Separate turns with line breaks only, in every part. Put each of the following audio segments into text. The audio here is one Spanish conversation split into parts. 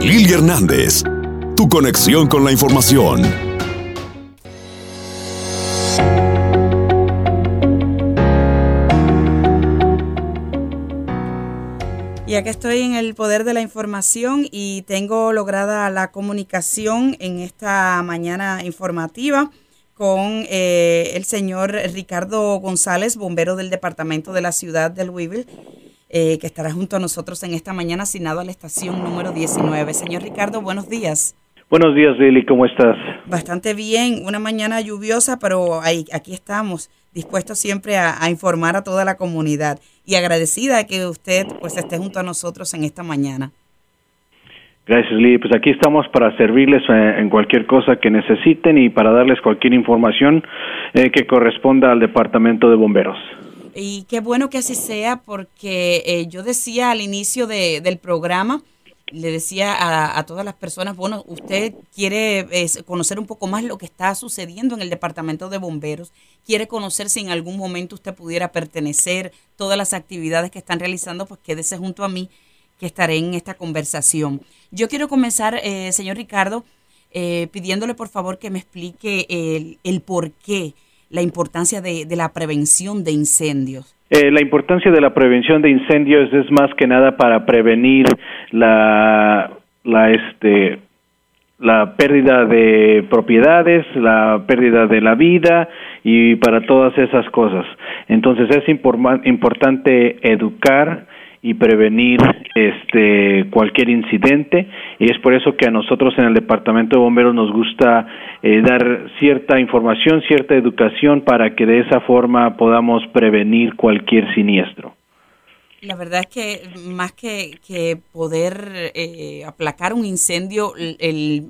Lili Hernández, tu conexión con la información.
Y acá estoy en el poder de la información y tengo lograda la comunicación en esta mañana informativa con eh, el señor Ricardo González, bombero del departamento de la ciudad de Louisville, eh, que estará junto a nosotros en esta mañana asignado a la estación número 19. Señor Ricardo, buenos días.
Buenos días, Lili, ¿cómo estás?
Bastante bien, una mañana lluviosa, pero ahí, aquí estamos, dispuestos siempre a, a, informar a toda la comunidad y agradecida de que usted pues esté junto a nosotros en esta mañana.
Gracias, Lili. Pues aquí estamos para servirles eh, en cualquier cosa que necesiten y para darles cualquier información eh, que corresponda al Departamento de Bomberos.
Y qué bueno que así sea, porque eh, yo decía al inicio de, del programa, le decía a, a, todas las personas, bueno, usted quiere conocer un poco más lo que está sucediendo en el Departamento de Bomberos, quiere conocer si en algún momento usted pudiera pertenecer, todas las actividades que están realizando, pues quédese junto a mí que estaré en esta conversación. Yo quiero comenzar, eh, señor Ricardo, eh, pidiéndole por favor que me explique el, el por qué, la importancia de, de la prevención de incendios.
Eh, la importancia de la prevención de incendios es más que nada para prevenir la, la, este, la pérdida de propiedades, la pérdida de la vida y para todas esas cosas. Entonces es importante educar y prevenir este cualquier incidente. Y es por eso que a nosotros en el departamento de bomberos nos gusta eh, dar cierta información cierta educación para que de esa forma podamos prevenir cualquier siniestro.
La verdad es que más que, que poder eh, aplacar un incendio el,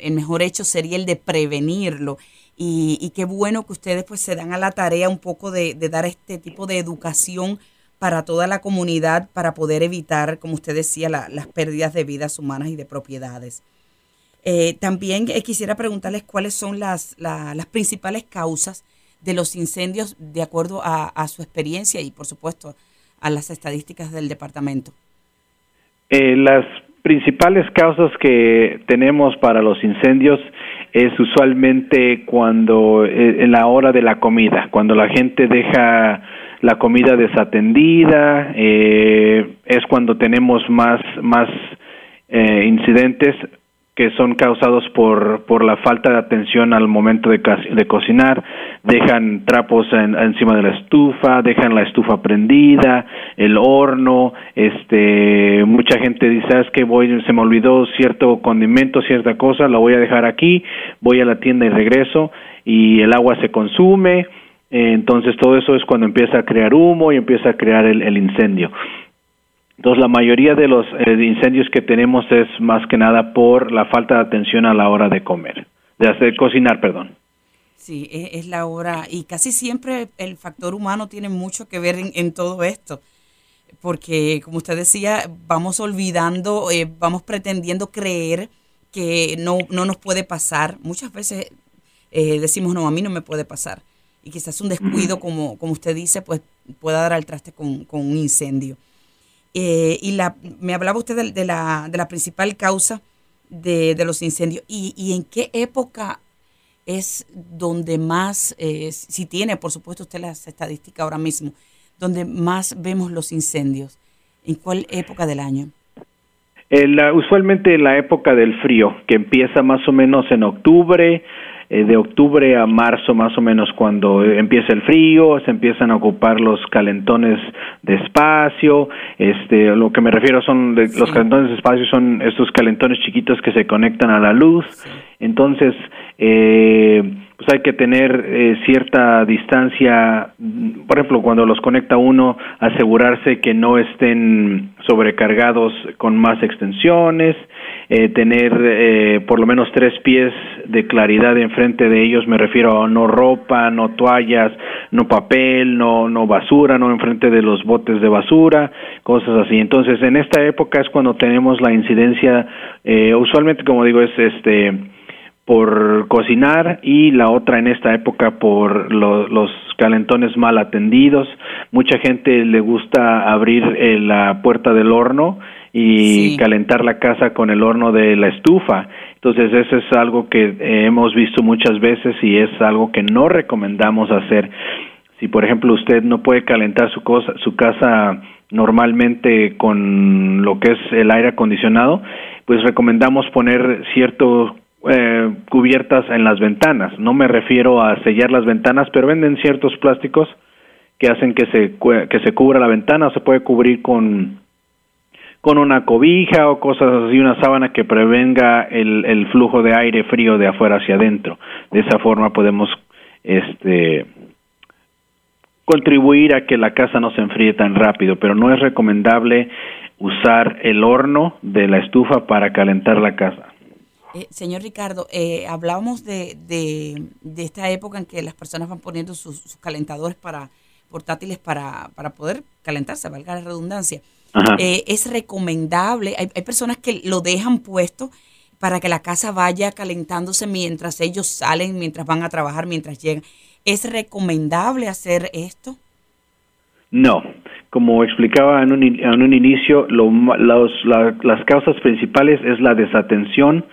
el, mejor hecho sería el de prevenirlo. Y, y, qué bueno que ustedes pues se dan a la tarea un poco de, de dar este tipo de educación para toda la comunidad para poder evitar, como usted decía, la, las pérdidas de vidas humanas y de propiedades. Eh, también eh, quisiera preguntarles cuáles son las, la, las principales causas de los incendios de acuerdo a, a, su experiencia y, por supuesto, a las estadísticas del departamento.
Eh, las principales causas que tenemos para los incendios es usualmente cuando eh, en la hora de la comida, cuando la gente deja la comida desatendida, eh, es cuando tenemos más, más eh, incidentes que son causados por, por la falta de atención al momento de, de cocinar, dejan trapos en, encima de la estufa, dejan la estufa prendida, el horno, este, mucha gente dice, ¿sabes que voy, se me olvidó cierto condimento, cierta cosa, la voy a dejar aquí, voy a la tienda y regreso, y el agua se consume, entonces todo eso es cuando empieza a crear humo y empieza a crear el, incendio. Entonces la mayoría de los eh, incendios que tenemos es más que nada por la falta de atención a la hora de comer, de hacer cocinar, perdón.
Sí, es, es la hora y casi siempre el factor humano tiene mucho que ver en, todo esto porque como usted decía, vamos olvidando, eh, vamos pretendiendo creer que no, no nos puede pasar. Muchas veces eh, decimos, no, a mí no me puede pasar y quizás un descuido, como, como usted dice, pues pueda dar al traste con, con un incendio. Eh, y la, me hablaba usted de, de, la, de la principal causa de, de los incendios. ¿Y, ¿Y, en qué época es donde más, eh, si tiene, por supuesto, usted las estadísticas ahora mismo, donde más vemos los incendios? ¿En cuál época del año?
Eh, la, usualmente la época del frío, que empieza más o menos en octubre, eh, de octubre a marzo más o menos cuando empieza el frío, se empiezan a ocupar los calentones de espacio, este, lo que me refiero son de, sí. los calentones de espacio son estos calentones chiquitos que se conectan a la luz, sí. entonces eh, pues hay que tener eh, cierta distancia, por ejemplo, cuando los conecta uno, asegurarse que no estén sobrecargados con más extensiones, eh, tener eh, por lo menos tres pies de claridad enfrente de ellos, me refiero a no ropa, no toallas, no papel, no, no basura, no enfrente de los botes de basura, cosas así. Entonces, en esta época es cuando tenemos la incidencia, eh, usualmente, como digo, es este por cocinar y la otra en esta época por lo, los calentones mal atendidos. Mucha gente le gusta abrir eh, la puerta del horno y calentar la casa con el horno de la estufa. Entonces eso es algo que eh, hemos visto muchas veces y es algo que no recomendamos hacer. Si por ejemplo usted no puede calentar su, cosa, su casa normalmente con lo que es el aire acondicionado, pues recomendamos poner ciertos eh, cubiertas en las ventanas. No me refiero a sellar las ventanas, pero venden ciertos plásticos que hacen que se, que se cubra la ventana se puede cubrir con con una cobija o cosas así, una sábana que prevenga el, el flujo de aire frío de afuera hacia adentro. De esa forma podemos este, contribuir a que la casa no se enfríe tan rápido, pero no es recomendable usar el horno de la estufa para calentar la casa.
Eh, señor Ricardo, eh, hablábamos de, de, de, esta época en que las personas van poniendo sus, sus calentadores para portátiles para, para poder calentarse, valga la redundancia. Eh, es recomendable, hay, hay, personas que lo dejan puesto para que la casa vaya calentándose mientras ellos salen, mientras van a trabajar, mientras llegan. ¿Es recomendable hacer esto?
No, como explicaba en un, en un inicio, lo, los, la, las causas principales es la desatención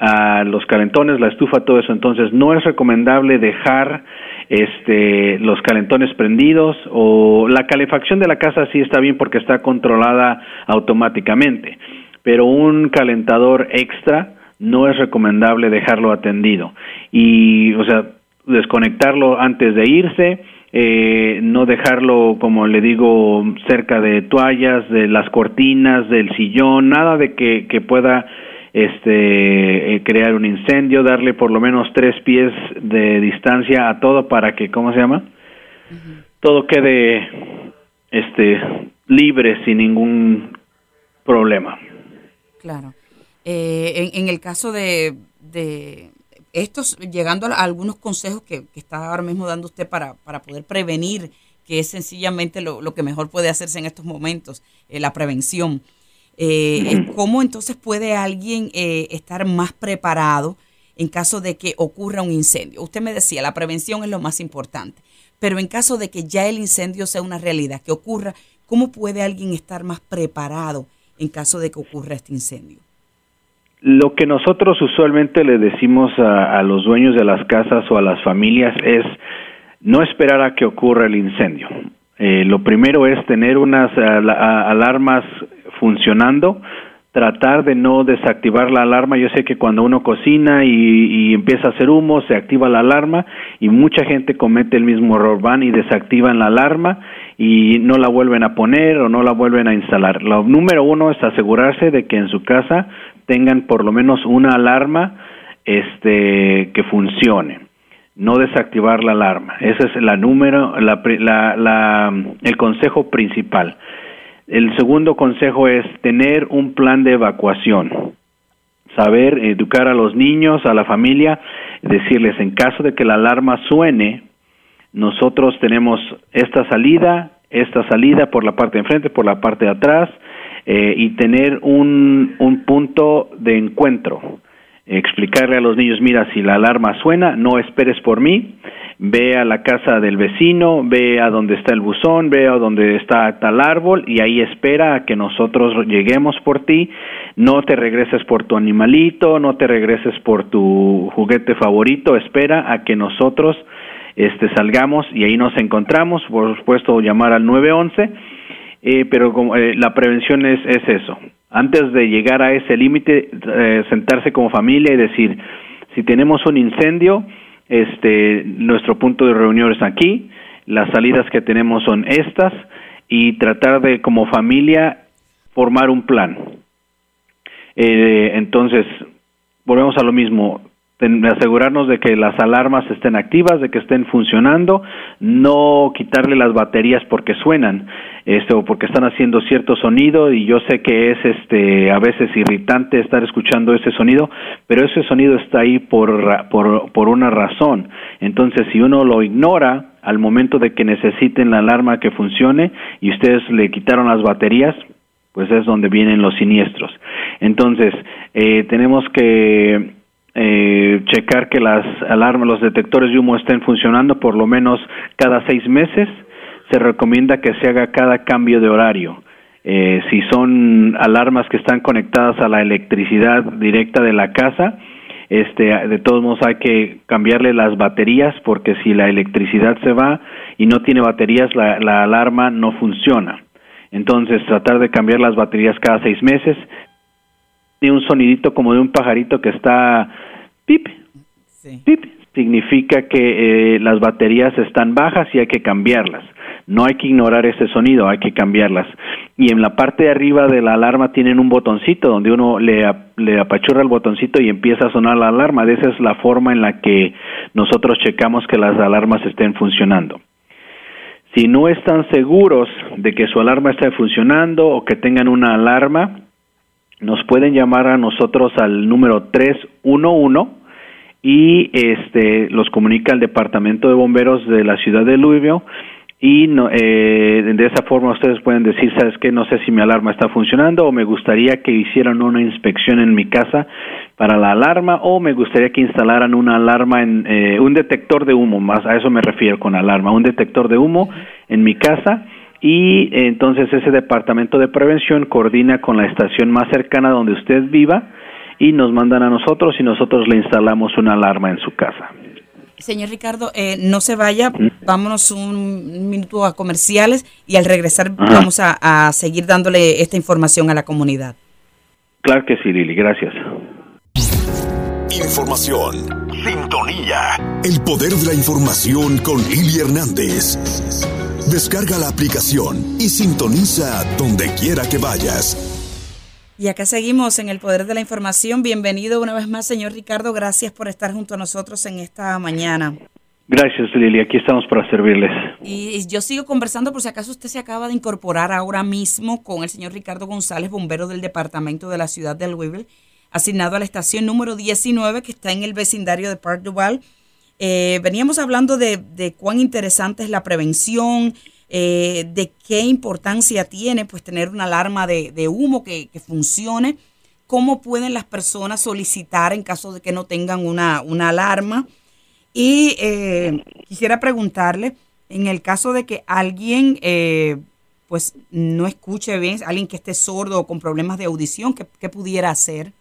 a los calentones, la estufa, todo eso. Entonces, no es recomendable dejar este, los calentones prendidos o la calefacción de la casa sí está bien porque está controlada automáticamente, pero un calentador extra no es recomendable dejarlo atendido. Y, o sea, desconectarlo antes de irse, eh, no dejarlo, como le digo, cerca de toallas, de las cortinas, del sillón, nada de que, que pueda este eh, crear un incendio, darle por lo menos tres pies de distancia a todo para que, ¿cómo se llama? Todo quede este libre sin ningún problema.
Claro. Eh, en, el caso de, de estos, llegando a algunos consejos que, está ahora mismo dando usted para, para poder prevenir, que es sencillamente lo, lo que mejor puede hacerse en estos momentos, eh, la prevención. Eh, ¿Cómo entonces puede alguien eh, estar más preparado en caso de que ocurra un incendio? Usted me decía, la prevención es lo más importante, pero en caso de que ya el incendio sea una realidad, que ocurra, ¿cómo puede alguien estar más preparado en caso de que ocurra este incendio?
Lo que nosotros usualmente le decimos a, los dueños de las casas o a las familias es no esperar a que ocurra el incendio. Eh, lo primero es tener unas alarmas funcionando, tratar de no desactivar la alarma. Yo sé que cuando uno cocina y, empieza a hacer humo, se activa la alarma y mucha gente comete el mismo error, van y desactivan la alarma y no la vuelven a poner o no la vuelven a instalar. Lo número uno es asegurarse de que en su casa tengan por lo menos una alarma este, que funcione no desactivar la alarma. Ese es la número, la, la, el consejo principal. El segundo consejo es tener un plan de evacuación. Saber educar a los niños, a la familia, decirles en caso de que la alarma suene, nosotros tenemos esta salida, esta salida por la parte de enfrente, por la parte de atrás, eh, y tener un, un punto de encuentro. Explicarle a los niños, mira, si la alarma suena, no esperes por mí, ve a la casa del vecino, ve a donde está el buzón, ve a donde está tal árbol y ahí espera a que nosotros lleguemos por ti. No te regreses por tu animalito, no te regreses por tu juguete favorito, espera a que nosotros este salgamos y ahí nos encontramos, por supuesto llamar al 911, eh, pero como, eh, la prevención es, es eso. Antes de llegar a ese límite, eh, sentarse como familia y decir, si tenemos un incendio, este, nuestro punto de reunión es aquí, las salidas que tenemos son estas y tratar de como familia formar un plan. Eh, entonces, volvemos a lo mismo, asegurarnos de que las alarmas estén activas, de que estén funcionando, no quitarle las baterías porque suenan, este, o porque están haciendo cierto sonido y yo sé que es este a veces irritante estar escuchando ese sonido, pero ese sonido está ahí por, por, por una razón. Entonces, si uno lo ignora al momento de que necesiten la alarma que funcione y ustedes le quitaron las baterías, pues es donde vienen los siniestros. Entonces, eh, tenemos que eh, checar que las alarmas, los detectores de humo estén funcionando por lo menos cada seis meses. Se recomienda que se haga cada cambio de horario. Eh, si son alarmas que están conectadas a la electricidad directa de la casa, este, de todos modos hay que cambiarle las baterías porque si la electricidad se va y no tiene baterías, la, la alarma no funciona. Entonces, tratar de cambiar las baterías cada seis meses. Tiene un sonidito como de un pajarito que está pip, pip, significa que eh, las baterías están bajas y hay que cambiarlas. No hay que ignorar ese sonido, hay que cambiarlas. Y en la parte de arriba de la alarma tienen un botoncito donde uno le, le apachurra el botoncito y empieza a sonar la alarma. Esa es la forma en la que nosotros checamos que las alarmas estén funcionando. Si no están seguros de que su alarma esté funcionando o que tengan una alarma, nos pueden llamar a nosotros al número 311 y este los comunica al departamento de bomberos de la ciudad de Louisville y no, eh, de esa forma ustedes pueden decir, sabes que no sé si mi alarma está funcionando o me gustaría que hicieran una inspección en mi casa para la alarma o me gustaría que instalaran una alarma en eh, un detector de humo, más a eso me refiero con alarma, un detector de humo en mi casa y entonces ese departamento de prevención coordina con la estación más cercana donde usted viva y nos mandan a nosotros y nosotros le instalamos una alarma en su casa.
Señor Ricardo, eh, no se vaya, vámonos un minuto a comerciales y al regresar vamos a, seguir dándole esta información a la comunidad.
Claro que sí, Lili, gracias.
Información, sintonía, el poder de la información con Lili Hernández. Descarga la aplicación y sintoniza donde quiera que vayas.
Y acá seguimos en el Poder de la Información. Bienvenido una vez más, señor Ricardo. Gracias por estar junto a nosotros en esta mañana.
Gracias, Lili. Aquí estamos para servirles.
Y yo sigo conversando por si acaso usted se acaba de incorporar ahora mismo con el señor Ricardo González, bombero del departamento de la ciudad de Louisville, asignado a la estación número 19 que está en el vecindario de Park Duval. Eh, veníamos hablando de, cuán interesante es la prevención, eh, de qué importancia tiene pues tener una alarma de, humo que, funcione, cómo pueden las personas solicitar en caso de que no tengan una, una alarma. Y eh, quisiera preguntarle, en el caso de que alguien eh, pues no escuche bien, alguien que esté sordo o con problemas de audición, ¿qué, pudiera hacer?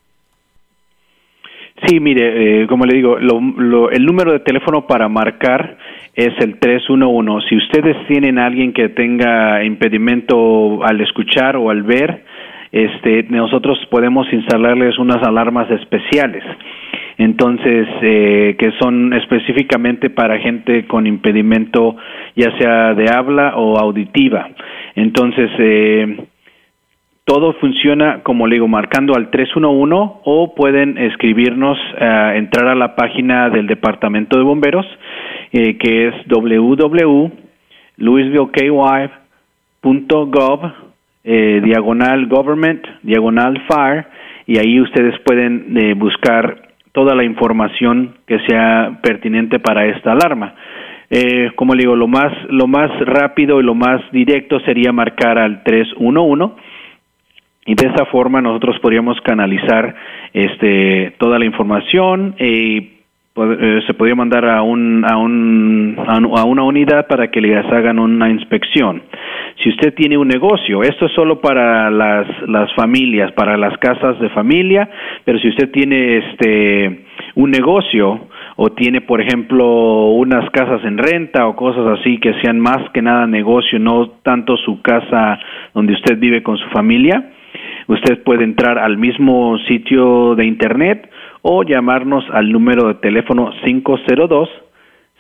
Sí, mire, como le digo, el número de teléfono para marcar es el 311. Si ustedes tienen alguien que tenga impedimento al escuchar o al ver, este, nosotros podemos instalarles unas alarmas especiales. Entonces, eh, que son específicamente para gente con impedimento ya sea de habla o auditiva. Entonces, eh, todo funciona, como le digo, marcando al 311 o pueden escribirnos, eh, entrar a la página del Departamento de Bomberos eh, que es www.louisvilleky.gov eh, diagonal government diagonal fire y ahí ustedes pueden buscar toda la información que sea pertinente para esta alarma. Eh, como le digo, lo más, lo más rápido y lo más directo sería marcar al 311 y de esa forma nosotros podríamos canalizar este, toda la información y eh, se podría mandar a, un, a, un, a una unidad para que les hagan una inspección. Si usted tiene un negocio, esto es solo para las, las familias, para las casas de familia, pero si usted tiene este un negocio o tiene, por ejemplo, unas casas en renta o cosas así que sean más que nada negocio, no tanto su casa donde usted vive con su familia, usted puede entrar al mismo sitio de internet o llamarnos al número de teléfono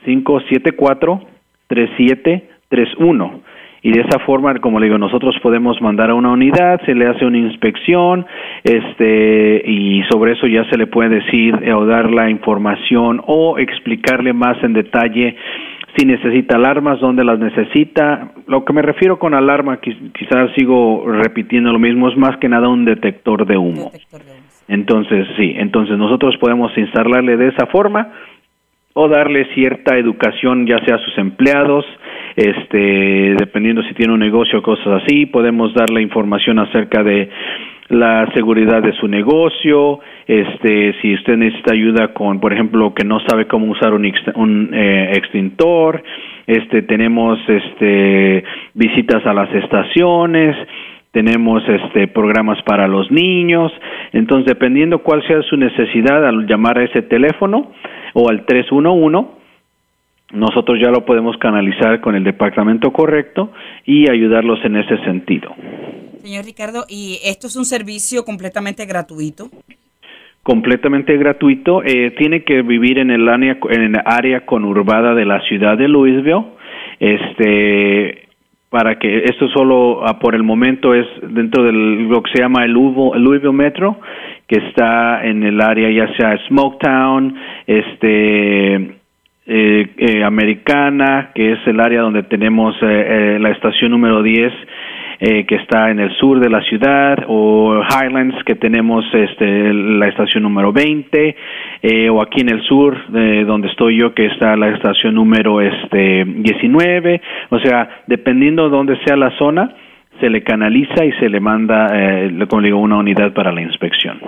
502-574-3731. Y de esa forma, como le digo, nosotros podemos mandar a una unidad, se le hace una inspección, este, y sobre eso ya se le puede decir o dar la información o explicarle más en detalle si necesita alarmas, dónde las necesita. Lo que me refiero con alarma, quizás sigo repitiendo lo mismo, es más que nada un detector de humo. Detector de humo. Entonces, sí, entonces nosotros podemos instalarle de esa forma o darle cierta educación ya sea a sus empleados, este, dependiendo si tiene un negocio o cosas así, podemos darle información acerca de la seguridad de su negocio, este, si usted necesita ayuda con, por ejemplo, que no sabe cómo usar un, un eh, extintor, este, tenemos este, visitas a las estaciones, tenemos este programas para los niños, entonces dependiendo cuál sea su necesidad al llamar a ese teléfono o al 311 nosotros ya lo podemos canalizar con el departamento correcto y ayudarlos en ese sentido.
Señor Ricardo, ¿y esto es un servicio completamente gratuito?
Completamente gratuito. Eh, tiene que vivir en el área, conurbada de la ciudad de Louisville. Este, para que esto solo ah, por el momento es dentro de lo que se llama el Louisville Metro, que está en el área ya sea Smoketown, este, eh, eh, Americana, que es el área donde tenemos la estación número 10 eh, que está en el sur de la ciudad, o Highlands, que tenemos este, la estación número 20, eh, o aquí en el sur, de donde estoy yo, que está la estación número este, 19. O sea, dependiendo de dónde sea la zona, se le canaliza y se le manda, eh, como digo, una unidad para la inspección.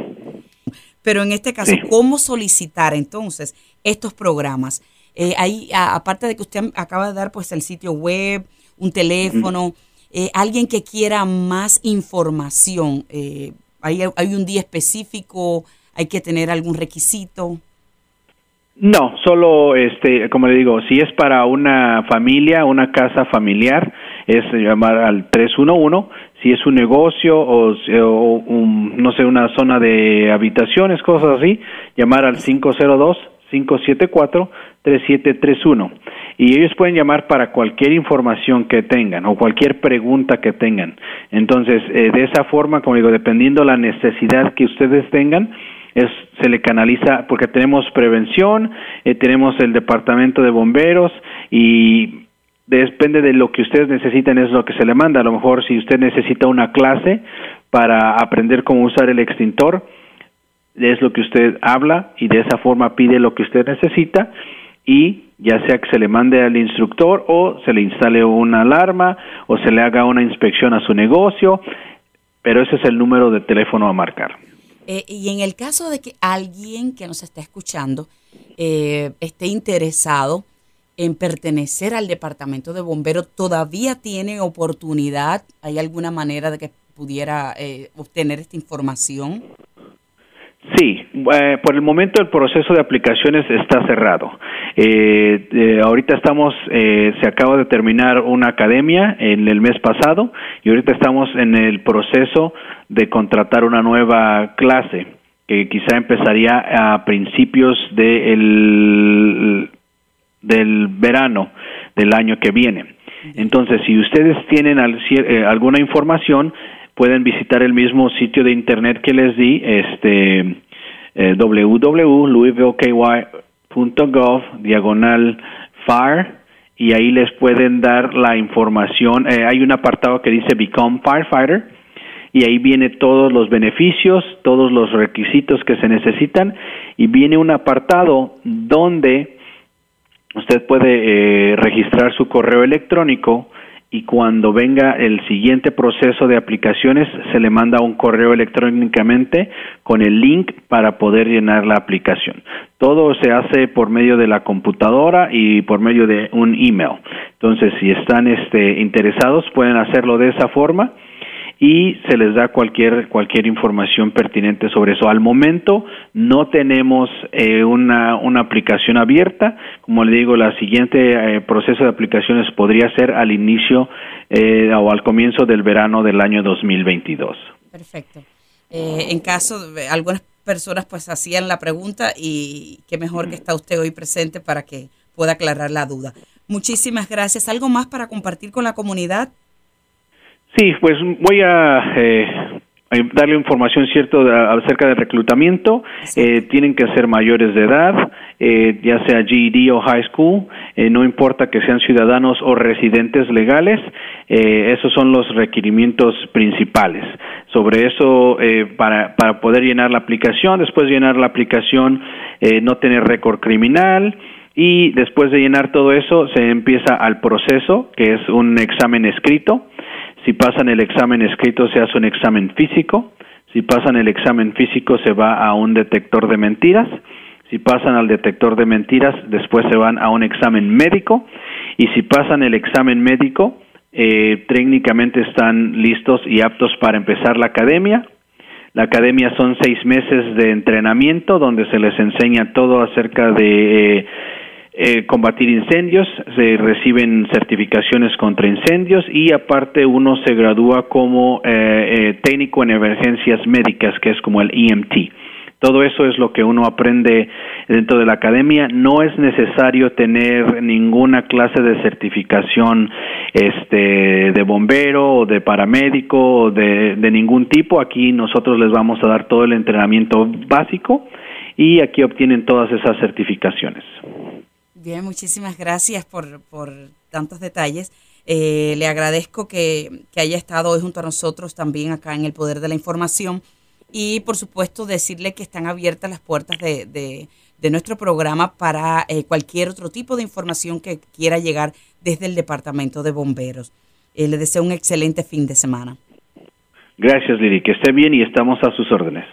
Pero en este caso, ¿cómo solicitar entonces estos programas? Eh, ahí, aparte de que usted acaba de dar pues el sitio web, un teléfono, eh, alguien que quiera más información, eh, ¿hay, ¿hay un día específico? ¿Hay que tener algún requisito?
No, solo, este, como le digo, si es para una familia, una casa familiar, es llamar al 311. Si es un negocio o, no sé, una zona de habitaciones, cosas así, llamar al 502 574 3731 y ellos pueden llamar para cualquier información que tengan o cualquier pregunta que tengan. Entonces, eh, de esa forma, como digo, dependiendo la necesidad que ustedes tengan, es, se le canaliza porque tenemos prevención, eh, tenemos el departamento de bomberos y depende de lo que ustedes necesiten es lo que se le manda. A lo mejor si usted necesita una clase para aprender cómo usar el extintor, es lo que usted habla y de esa forma pide lo que usted necesita y ya sea que se le mande al instructor o se le instale una alarma o se le haga una inspección a su negocio, pero ese es el número de teléfono a marcar.
Eh, y en el caso de que alguien que nos está escuchando eh, esté interesado en pertenecer al departamento de bomberos, ¿todavía tiene oportunidad? ¿Hay alguna manera de que pudiera eh, obtener esta información?
Sí, eh, por el momento el proceso de aplicaciones está cerrado. Eh, eh, ahorita estamos, se acaba de terminar una academia en el mes pasado y ahorita estamos en el proceso de contratar una nueva clase que quizá empezaría a principios de del verano del año que viene. Entonces, si ustedes tienen alguna información, pueden visitar el mismo sitio de internet que les di, este eh, www.louisvilleky.gov diagonal fire y ahí les pueden dar la información. Eh, hay un apartado que dice Become Firefighter y ahí viene todos los beneficios, todos los requisitos que se necesitan y viene un apartado donde usted puede eh, registrar su correo electrónico y cuando venga el siguiente proceso de aplicaciones se le manda un correo electrónicamente con el link para poder llenar la aplicación. Todo se hace por medio de la computadora y por medio de un email. Entonces, si están este, interesados, pueden hacerlo de esa forma y se les da cualquier cualquier información pertinente sobre eso. Al momento no tenemos eh, una, una aplicación abierta, como le digo, la siguiente eh, proceso de aplicaciones podría ser al inicio eh, o al comienzo del verano del año 2022.
Perfecto. en caso de algunas personas pues hacían la pregunta y qué mejor que está usted hoy presente para que pueda aclarar la duda. Muchísimas gracias. ¿Algo más para compartir con la comunidad?
Sí, pues voy a eh, darle información cierta acerca del reclutamiento. Eh, tienen que ser mayores de edad, eh, ya sea GED o high school, no importa que sean ciudadanos o residentes legales. esos son los requerimientos principales. Sobre eso, para, para poder llenar la aplicación, después de llenar la aplicación, no tener récord criminal. Y después de llenar todo eso, se empieza al proceso, que es un examen escrito si pasan el examen escrito, se hace un examen físico. Si pasan el examen físico, se va a un detector de mentiras. Si pasan al detector de mentiras, después se van a un examen médico. Y si pasan el examen médico, eh, técnicamente están listos y aptos para empezar la academia. La academia son seis meses de entrenamiento donde se les enseña todo acerca de eh, eh, combatir incendios, se reciben certificaciones contra incendios y aparte uno se gradúa como técnico en emergencias médicas, que es como el EMT. Todo eso es lo que uno aprende dentro de la academia. No es necesario tener ninguna clase de certificación este, de bombero o de paramédico o de, ningún tipo. Aquí nosotros les vamos a dar todo el entrenamiento básico y aquí obtienen todas esas certificaciones.
Bien, muchísimas gracias por, por tantos detalles. Eh, le agradezco que, que haya estado hoy junto a nosotros también acá en el Poder de la Información y por supuesto decirle que están abiertas las puertas de, de, nuestro programa para eh, cualquier otro tipo de información que quiera llegar desde el Departamento de Bomberos. Eh, le deseo un excelente fin de semana.
Gracias, Lili. Que esté bien y estamos a sus órdenes.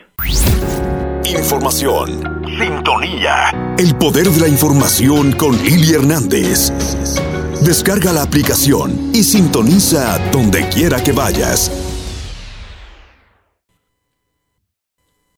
Información. Sintonía. El poder de la información con Lili Hernández. Descarga la aplicación y sintoniza donde quiera que vayas.